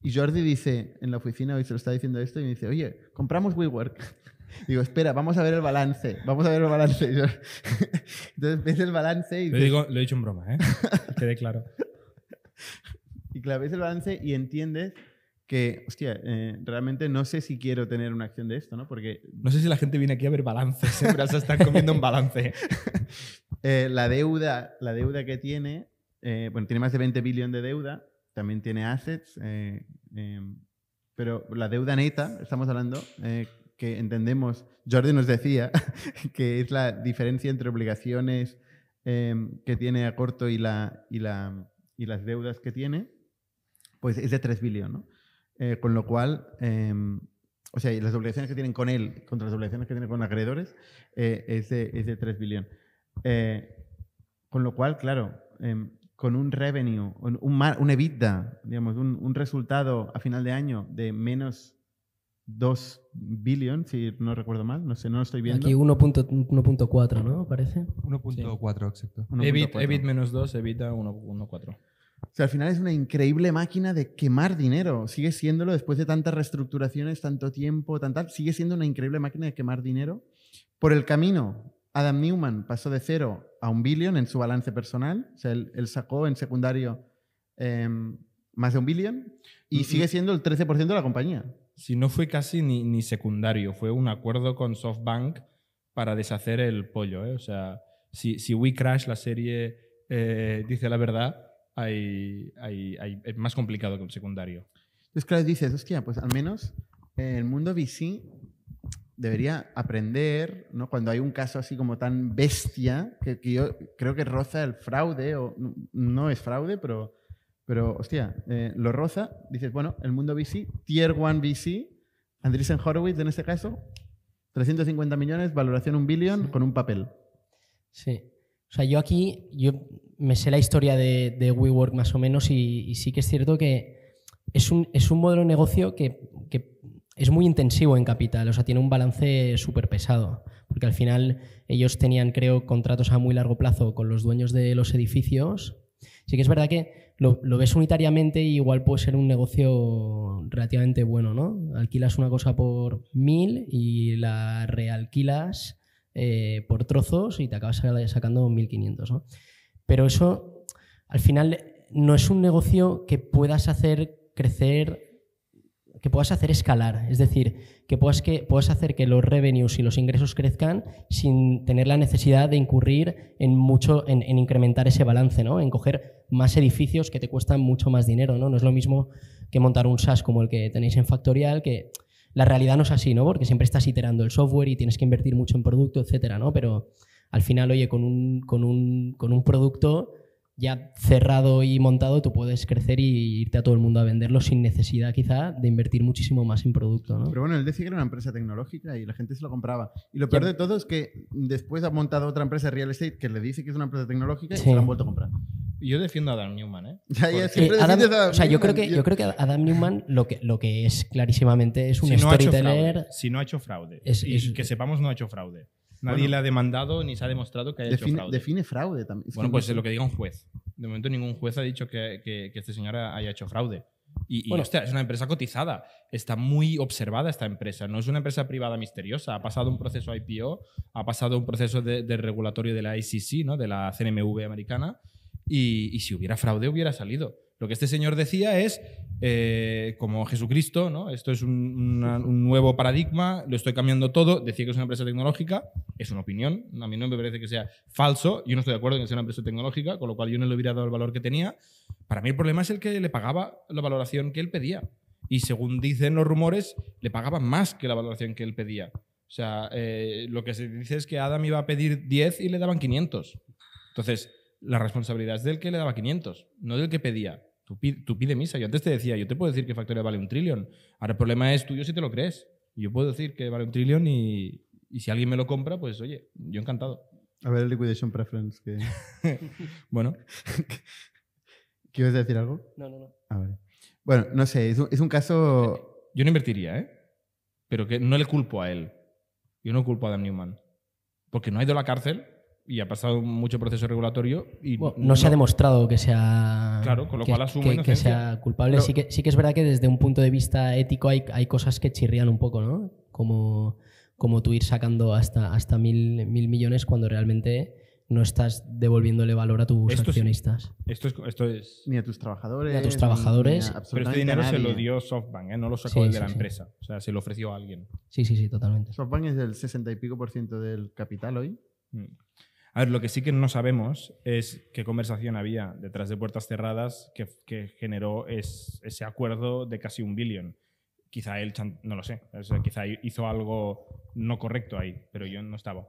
Y Jordi dice en la oficina, hoy se lo está diciendo esto, y me dice, oye, compramos WeWork. Digo, espera, vamos a ver el balance, vamos a ver el balance. Entonces ves el balance y Lo, dices, digo, lo he dicho en broma, ¿eh? Que quede claro. Y claro, ves el balance y entiendes que, hostia, eh, realmente no sé si quiero tener una acción de esto, ¿no? Porque No sé si la gente viene aquí a ver balances. Siempre se están comiendo un balance. eh, la deuda, la deuda que tiene, eh, bueno, tiene más de 20 billones de deuda, también tiene assets, eh, eh, pero la deuda neta, estamos hablando, eh, que entendemos, Jordi nos decía, que es la diferencia entre obligaciones eh, que tiene a corto y, la, y, la, y las deudas que tiene, pues es de 3 billones, ¿no? Eh, con lo cual, eh, o sea, las obligaciones que tienen con él contra las obligaciones que tienen con acreedores eh, es, de, es de 3 billones. Eh, con lo cual, claro, em, con un revenue, un, un, EBITDA, digamos, un, un resultado a final de año de menos 2 billion, si no recuerdo mal, no sé, no lo estoy viendo. Aquí 1.4, 1.4, ¿no? Parece. 1.4, exacto. 1.4. EBIT, EBIT menos 2, evita 1,4. O sea, al final es una increíble máquina de quemar dinero. Sigue siéndolo después de tantas reestructuraciones, tanto tiempo, tan tal. Sigue siendo una increíble máquina de quemar dinero. Por el camino, Adam Newman pasó de cero a un billón en su balance personal. O sea, él, él sacó en secundario em, más de un billón y Mm, sigue mm. siendo el 13% de la compañía. Si no fue casi ni, ni secundario, fue un acuerdo con SoftBank para deshacer el pollo. ¿eh? O sea, si, si We Crash, la serie, eh, dice la verdad, hay, hay- hay- es más complicado que un secundario. Entonces, claro, dices, hostia, pues al menos eh, el mundo VC debería aprender, ¿no? Cuando hay un caso así como tan bestia, que, que yo creo que roza el fraude, o no- es fraude, pero, pero hostia, eh, lo roza, dices, bueno, el mundo VC, Tier 1 VC, Andreessen Horowitz en este caso, 350 millones, valoración un billón con un papel. Sí. O sea, yo aquí, yo me sé la historia de, de WeWork más o menos y, y sí que es cierto que es un, es un modelo de negocio que, que es muy intensivo en capital, o sea, tiene un balance súper pesado, porque al final ellos tenían, creo, contratos a muy largo plazo con los dueños de los edificios. Sí que es verdad que lo, lo ves unitariamente y igual puede ser un negocio relativamente bueno, ¿no? Alquilas una cosa por mil y la realquilas eh, por trozos y te acabas sa- sacando 1.500, ¿no? Pero eso, al final, no es un negocio que puedas hacer crecer, que puedas hacer escalar. Es decir, que puedas, que puedas hacer que los revenues y los ingresos crezcan sin tener la necesidad de incurrir en mucho, en, en incrementar ese balance, ¿no? En coger más edificios que te cuestan mucho más dinero, ¿no? No es lo mismo que montar un SaaS como el que tenéis en Factorial, que la realidad no es así, ¿no? Porque siempre estás iterando el software y tienes que invertir mucho en producto, etcétera, ¿no? Pero al final, oye, con un, con un, con un producto ya cerrado y montado, tú puedes crecer y irte a todo el mundo a venderlo sin necesidad quizá de invertir muchísimo más en producto. ¿no? Pero bueno, él decía que era una empresa tecnológica y la gente se lo compraba. Y lo peor Ya. de todo es que después ha montado otra empresa de real estate que le dice que es una empresa tecnológica y Sí. se la han vuelto a comprar. Yo defiendo a Dan Newman, ¿eh? Ya, ya, Eh, Adam- defiendes a o sea, yo Newman, creo, que, yo- creo que Adam Newman lo que, lo que es clarísimamente es un si no ha hecho storyteller. fraude, si no ha hecho fraude. Es- y es- que sepamos, no ha hecho fraude. Nadie Bueno. le ha demandado ni se ha demostrado que haya hecho define, fraude. define fraude también. Es Bueno, pues no es lo que diga un juez. De momento ningún juez ha dicho que, que- que este señor haya hecho fraude. Y, y, Bueno. hostia, es una empresa cotizada. Está muy observada esta empresa. No es una empresa privada misteriosa. Ha pasado un proceso IPO, ha pasado un proceso de, de regulatorio de la ICC, ¿no? de la CNMV americana. Y, y si hubiera fraude, hubiera salido. Lo que este señor decía es, eh, como Jesucristo, ¿no? esto es un, nuevo paradigma, lo estoy cambiando todo. Decía que es una empresa tecnológica, es una opinión. A mí no me parece que sea falso. Yo no estoy de acuerdo en que sea una empresa tecnológica, con lo cual yo no le hubiera dado el valor que tenía. Para mí el problema es el que le pagaba la valoración que él pedía. Y según dicen los rumores, le pagaba más que la valoración que él pedía. O sea, eh, lo que se dice es que Adam iba a pedir 10 y le daban 500. Entonces, la responsabilidad es del que le daba 500, no del que pedía. Tú, tú pide misa. Yo antes te decía, yo te puedo decir que Factoría vale un trillón. Ahora el problema es tuyo si te lo crees. Yo puedo decir que vale un trillón y, y si alguien me lo compra, pues oye, yo encantado. A ver, el liquidation preference. Que... Bueno, ¿Quieres decir algo? No, no, no. A ver. Bueno, no sé, es un, es un caso. yo no invertiría, ¿eh? Pero que no le culpo a él. Yo no culpo a Dan Newman. Porque no ha ido a la cárcel y ha pasado mucho proceso regulatorio y Bueno, no se ha demostrado que sea, Claro, con lo que, cual asumo que- sea culpable. Pero- sí, que, sí que es verdad que desde un punto de vista ético hay, hay cosas que chirrían un poco, ¿no? Como, como tú ir sacando hasta, hasta mil, mil millones cuando realmente no estás devolviéndole valor a tus Esto accionistas. Esto es, esto es Ni a tus trabajadores. Ni a tus trabajadores. ni a Pero este dinero se lo dio SoftBank, ¿eh? no lo sacó Sí, el de sí, la sí. empresa. O sea, se lo ofreció a alguien. Sí, sí, sí, totalmente. SoftBank es el 60 y pico por ciento del capital hoy. Mm. A ver, lo que sí que no sabemos es qué conversación había detrás de puertas cerradas que, que generó es- ese acuerdo de casi un billón. Quizá él, no lo sé, o sea, quizá hizo algo no correcto ahí, pero yo no estaba.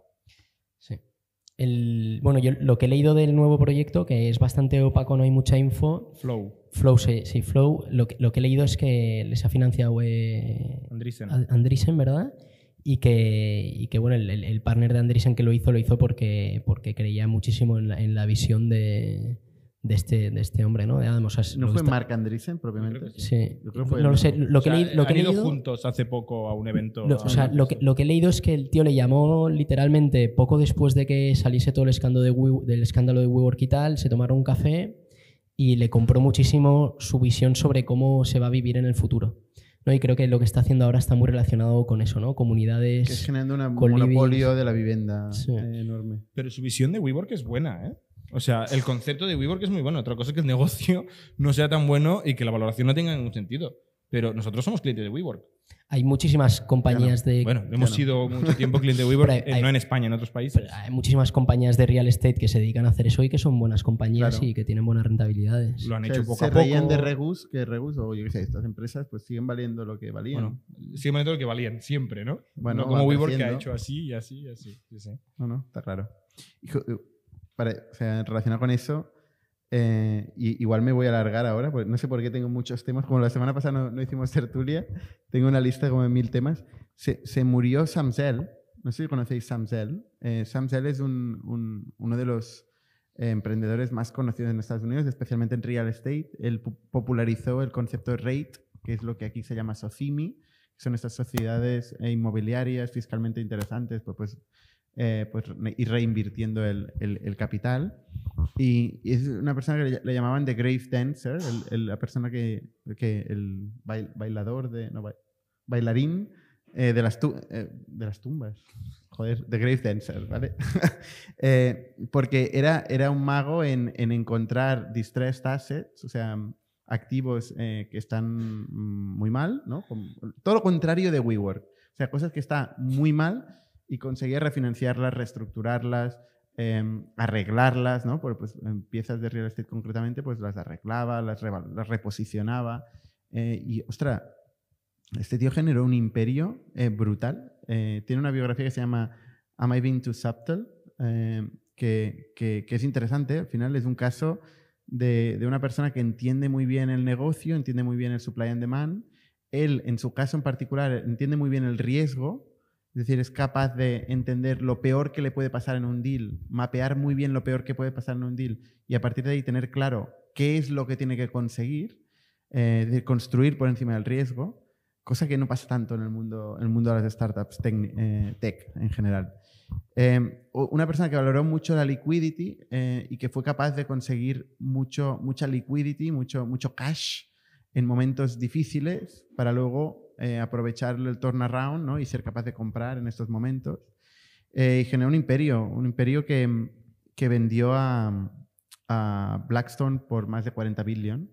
Sí. El, bueno, yo lo que he leído del nuevo proyecto, que es bastante opaco, no hay mucha info. Flow, Flow, sí, sí, Flow. Lo que, lo que he leído es que les ha financiado eh, Andreessen. Andreessen, ¿verdad? Y que, y que bueno, el, el- el partner de Andreessen que lo hizo, lo hizo porque, porque creía muchísimo en la, en la visión de, de, este, de este hombre, ¿no? De Adam. O sea, ¿No fue está- Mark Andreessen propiamente? Sí. Yo creo que fue No lo sé. Lo que, O sea, leí- lo que han he ido leído- juntos hace poco a un evento. lo, o sea, lo que, lo que he leído es que el tío le llamó literalmente poco después de que saliese todo el escándalo de, We- del escándalo de WeWork y tal, se tomaron un café y le compró muchísimo su visión sobre cómo se va a vivir en el futuro. ¿No? Y creo que lo que está haciendo ahora está muy relacionado con eso, ¿no? Comunidades... Que es generando un monopolio de la vivienda Sí. eh, enorme. Pero su visión de WeWork es buena, ¿eh? O sea, el concepto de WeWork es muy bueno. Otra cosa es que el negocio no sea tan bueno y que la valoración no tenga ningún sentido. Pero nosotros somos clientes de WeWork. Hay muchísimas compañías de... Bueno, hemos no. sido mucho tiempo cliente de WeWork, Pero hay- eh, no en España, en otros países. pero hay muchísimas compañías de real estate que se dedican a hacer eso y que son buenas compañías Claro. y que tienen buenas rentabilidades. Lo han O sea, hecho poco se a poco. reían de Regus, que Regus, o yo qué sé, estas empresas pues siguen valiendo lo que valían. Bueno, siguen valiendo lo que valían, siempre, ¿no? Bueno, no como WeWork que ha hecho así y así y así. Sí, sí. No, no, está raro. Hijo, eh, para, o sea, relacionado con eso, eh, y, igual me voy a alargar ahora, porque no sé por qué tengo muchos temas. Como la semana pasada no, no hicimos tertulia, tengo una lista como de mil temas. Se, se murió Sam Zell. No sé si conocéis Sam Zell. Eh, Sam Zell es un- un- uno de los eh, emprendedores más conocidos en Estados Unidos, especialmente en real estate. Él pu- popularizó el concepto de REIT, que es lo que aquí se llama SOCIMI, que son estas sociedades eh, inmobiliarias fiscalmente interesantes, pues, pues eh, pues, ir reinvirtiendo el, el- el capital. Y, y es una persona que le, le llamaban The Grave Dancer, el- la persona que, que el bail- bailador, de, no, ba- bailarín eh, de, las tu- eh, de las tumbas. Joder, The Grave Dancer, ¿vale? Eh, porque era, era un mago en, en encontrar distressed assets, o sea, activos eh, que están muy mal, ¿no? Como- todo lo contrario de WeWork. O sea, cosas que están muy mal y conseguía refinanciarlas, reestructurarlas, eh, arreglarlas, ¿no? Porque pues, en piezas de real estate concretamente, pues las arreglaba, las, las reposicionaba. eh, y, ostras, este tío generó un imperio eh, brutal. Eh, tiene una biografía que se llama Am I Being Too Subtle? Eh, que, que- que es interesante. Al final es un caso de, de una persona que entiende muy bien el negocio, entiende muy bien el supply and demand. Él, en su caso en particular, entiende muy bien el riesgo, es decir, es capaz de entender lo peor que le puede pasar en un deal, mapear muy bien lo peor que puede pasar en un deal y a partir de ahí tener claro qué es lo que tiene que conseguir, eh, de construir por encima del riesgo, cosa que no pasa tanto en el mundo, en el mundo de las startups eh, tech en general. Eh, una persona que valoró mucho la liquidity eh, y que fue capaz de conseguir mucho, mucha liquidity, mucho, mucho cash en momentos difíciles para luego eh, aprovechar el turnaround ¿no? y ser capaz de comprar en estos momentos. Eh, y generó un imperio, un imperio que, que vendió a, a Blackstone por más de 40 billion.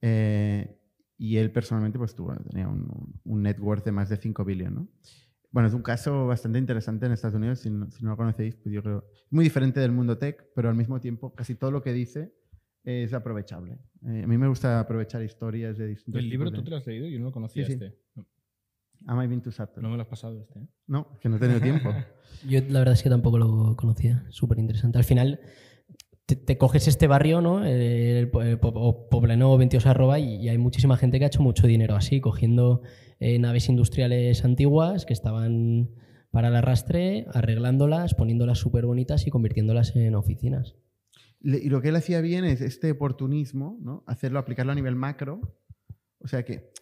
Eh, y él personalmente pues tuvo, tenía un, un net worth de más de 5 billion. ¿no? Bueno, es un caso bastante interesante en Estados Unidos, si no, si lo conocéis, pues yo creo, muy diferente del mundo tech, pero al mismo tiempo casi todo lo que dice es aprovechable. Eh, a mí me gusta aprovechar historias de distintos ¿El libro tipos tú de- te lo has leído? Yo no lo conocía Sí, sí. este. No, Am I been to Saturn? no me lo has pasado este. ¿eh? No, que no he tenido tiempo. Yo la verdad es que tampoco lo conocía. Súper interesante. Al final te, te coges este barrio, ¿no? El, el el Poblenou 22 arroba y, y hay muchísima gente que ha hecho mucho dinero así, cogiendo eh, naves industriales antiguas que estaban para el arrastre, arreglándolas, poniéndolas súper bonitas y convirtiéndolas en oficinas. Y lo que él hacía bien es este oportunismo, ¿no? Hacerlo, aplicarlo a nivel macro. O sea que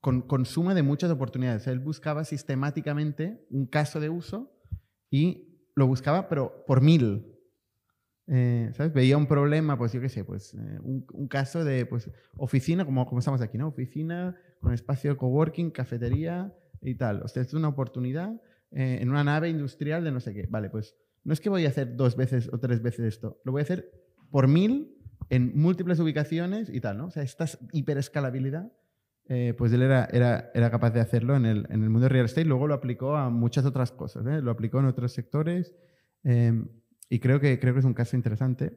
con, con suma de muchas oportunidades. Él buscaba sistemáticamente un caso de uso y lo buscaba, pero por mil. Eh, ¿Sabes? Veía un problema, pues yo qué sé, pues eh, un, un caso de pues, oficina, como, como estamos aquí, ¿no? Oficina con espacio de coworking, cafetería y tal. O sea, es una oportunidad eh, en una nave industrial de no sé qué. Vale, pues no es que voy a hacer dos veces o tres veces esto, lo voy a hacer por mil en múltiples ubicaciones y tal, ¿no? O sea, esta hiperescalabilidad, eh, pues él era, era, era capaz de hacerlo en el, en el mundo real estate, luego lo aplicó a muchas otras cosas, ¿eh? lo aplicó en otros sectores eh, y creo que, creo que es un caso interesante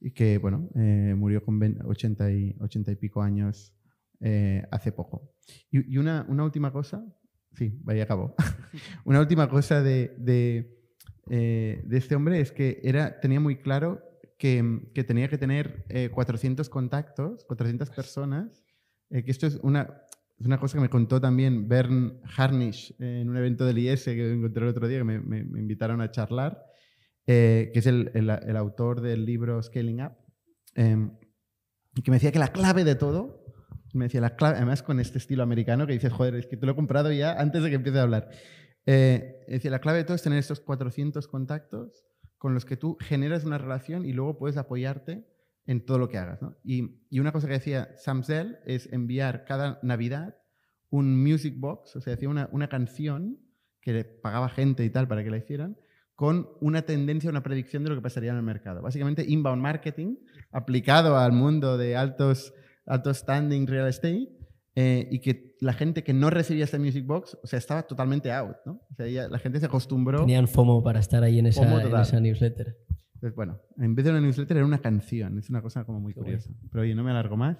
y que, bueno, eh, murió con 20 80 y, 80 y pico años eh, hace poco. Y, y una, una última cosa, sí, vaya acabó. una última cosa de, de, eh, de este hombre es que era, tenía muy claro que, que tenía que tener eh, 400 contactos, 400 personas, eh, que esto es una, es una cosa que me contó también Bern Harnish eh, en un evento del IS que encontré el otro día, que me, me- me invitaron a charlar, eh, que es el, el- el autor del libro Scaling Up, eh, y que me decía que la clave de todo, me decía la clave, además con este estilo americano que dices, joder, es que te lo he comprado ya antes de que empiece a hablar. Eh, decía, la clave de todo es tener estos 400 contactos con los que tú generas una relación y luego puedes apoyarte en todo lo que hagas. Y, y una cosa que decía Sam Zell es enviar cada Navidad un music box, o sea, hacía una, una canción que le pagaba gente y tal para que la hicieran, con una tendencia, una predicción de lo que pasaría en el mercado. Básicamente, inbound marketing aplicado al mundo de altos, altos standing real estate eh, y que la gente que no recibía este music box, o sea, estaba totalmente out, ¿no? O sea, ya la gente se acostumbró. Tenían FOMO para estar ahí en esa, en esa newsletter. Entonces, bueno, en vez de una newsletter era una canción. Es una cosa como muy Qué curiosa. Pero oye, no me alargo más.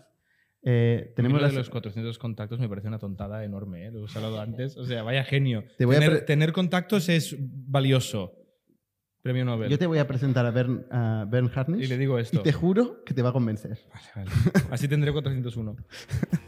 Eh, Tenemos lo de las- los 400 contactos me parece una tontada enorme, ¿eh? lo he hablado antes. O sea, vaya genio. Te voy a tener, pre- tener contactos es valioso. Premio Nobel. Yo te voy a presentar a Bern, a Bern Harnish Y le digo esto. y te juro que te va a convencer. Vale, vale. Así tendré 401.